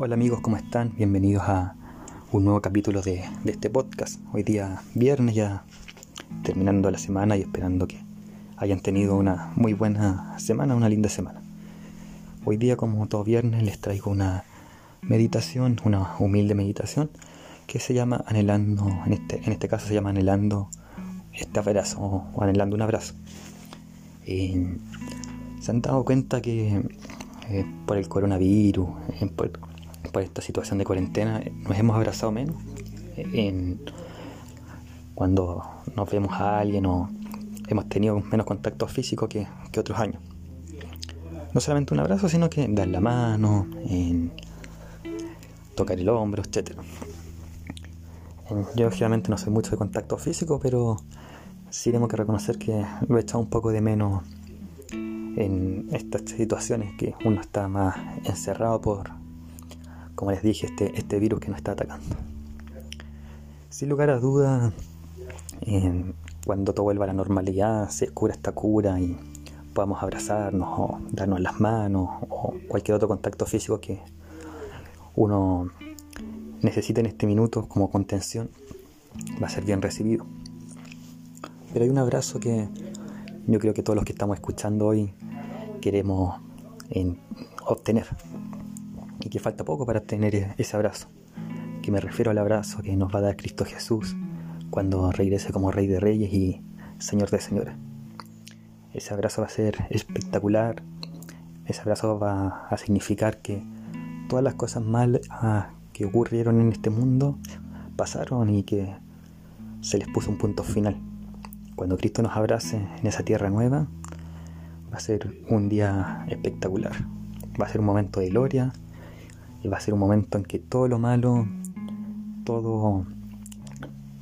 Hola amigos, ¿cómo están? Bienvenidos a un nuevo capítulo de, este podcast. Hoy día viernes ya terminando la semana y esperando que hayan tenido una muy buena semana, una linda semana. Hoy día como todo viernes les traigo una meditación, una humilde meditación que se llama anhelando, en este, en este caso se llama anhelando este abrazo o anhelando un abrazo. Se han dado cuenta que eh, por el coronavirus, eh, por esta situación de cuarentena nos hemos abrazado menos en, cuando nos vemos a alguien o hemos tenido menos contacto físico que, otros años. No solamente un abrazo, sino que dar la mano, en tocar el hombro, etc. Yo generalmente no soy mucho de contacto físico, pero sí tenemos que reconocer que lo he echado un poco de menos en estas situaciones que uno está más encerrado por como les dije, este, este virus que nos está atacando. Sin lugar a dudas, cuando todo vuelva a la normalidad, se descubra esta cura y podamos abrazarnos o darnos las manos o cualquier otro contacto físico que uno necesite en este minuto como contención, va a ser bien recibido. Pero hay un abrazo que yo creo que todos los que estamos escuchando hoy queremos obtener y que falta poco para tener e-, ese abrazo. Que me refiero al abrazo que nos va a dar Cristo Jesús cuando regrese como Rey de Reyes y Señor de Señores. Ese abrazo va a ser espectacular. Ese abrazo va a significar que todas las cosas malas ah, que ocurrieron en este mundo pasaron y que se les puso un punto final. Cuando Cristo nos abrace en esa tierra nueva, va a ser un día espectacular. Va a ser un momento de gloria, y va a ser un momento en que todo lo malo, todo,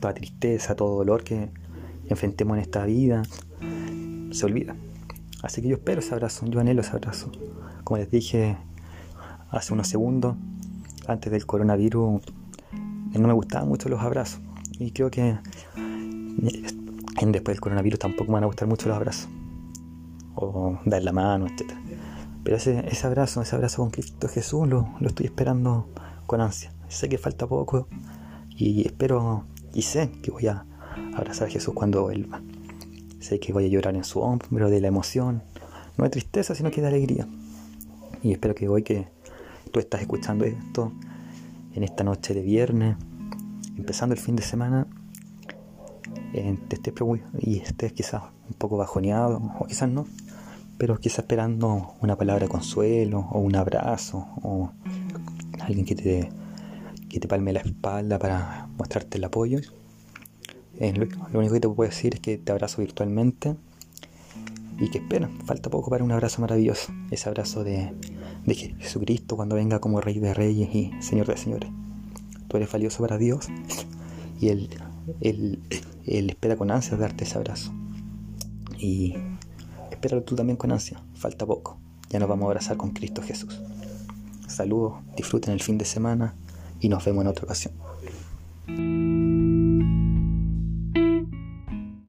toda tristeza, todo dolor que enfrentemos en esta vida, se olvida. Así que yo espero ese abrazo, yo anhelo ese abrazo. Como les dije hace unos segundos, antes del coronavirus, no me gustaban mucho los abrazos. Y creo que después del coronavirus tampoco me van a gustar mucho los abrazos. O dar la mano, etcétera. Pero ese, abrazo, ese abrazo con Cristo Jesús lo, lo estoy esperando con ansia. Sé que falta poco y espero y sé que voy a abrazar a Jesús cuando vuelva. Sé que voy a llorar en su hombro de la emoción, no de tristeza, sino que de alegría. Y espero que hoy que tú estás escuchando esto, en esta noche de viernes, empezando el fin de semana, eh, te estés y estés quizás un poco bajoneado, o quizás no, pero quizá esperando una palabra de consuelo o un abrazo o alguien que te, que te palme la espalda para mostrarte el apoyo. Eh, lo, único que te puedo decir es que te abrazo virtualmente y que espera, falta poco para un abrazo maravilloso, ese abrazo de, de Jesucristo cuando venga como Rey de Reyes y Señor de Señores. Tú eres valioso para Dios y Él, él, él espera con ansias darte ese abrazo. Y espéralo tú también con ansia, falta poco. Ya nos vamos a abrazar con Cristo Jesús. Saludos, disfruten el fin de semana y nos vemos en otra ocasión.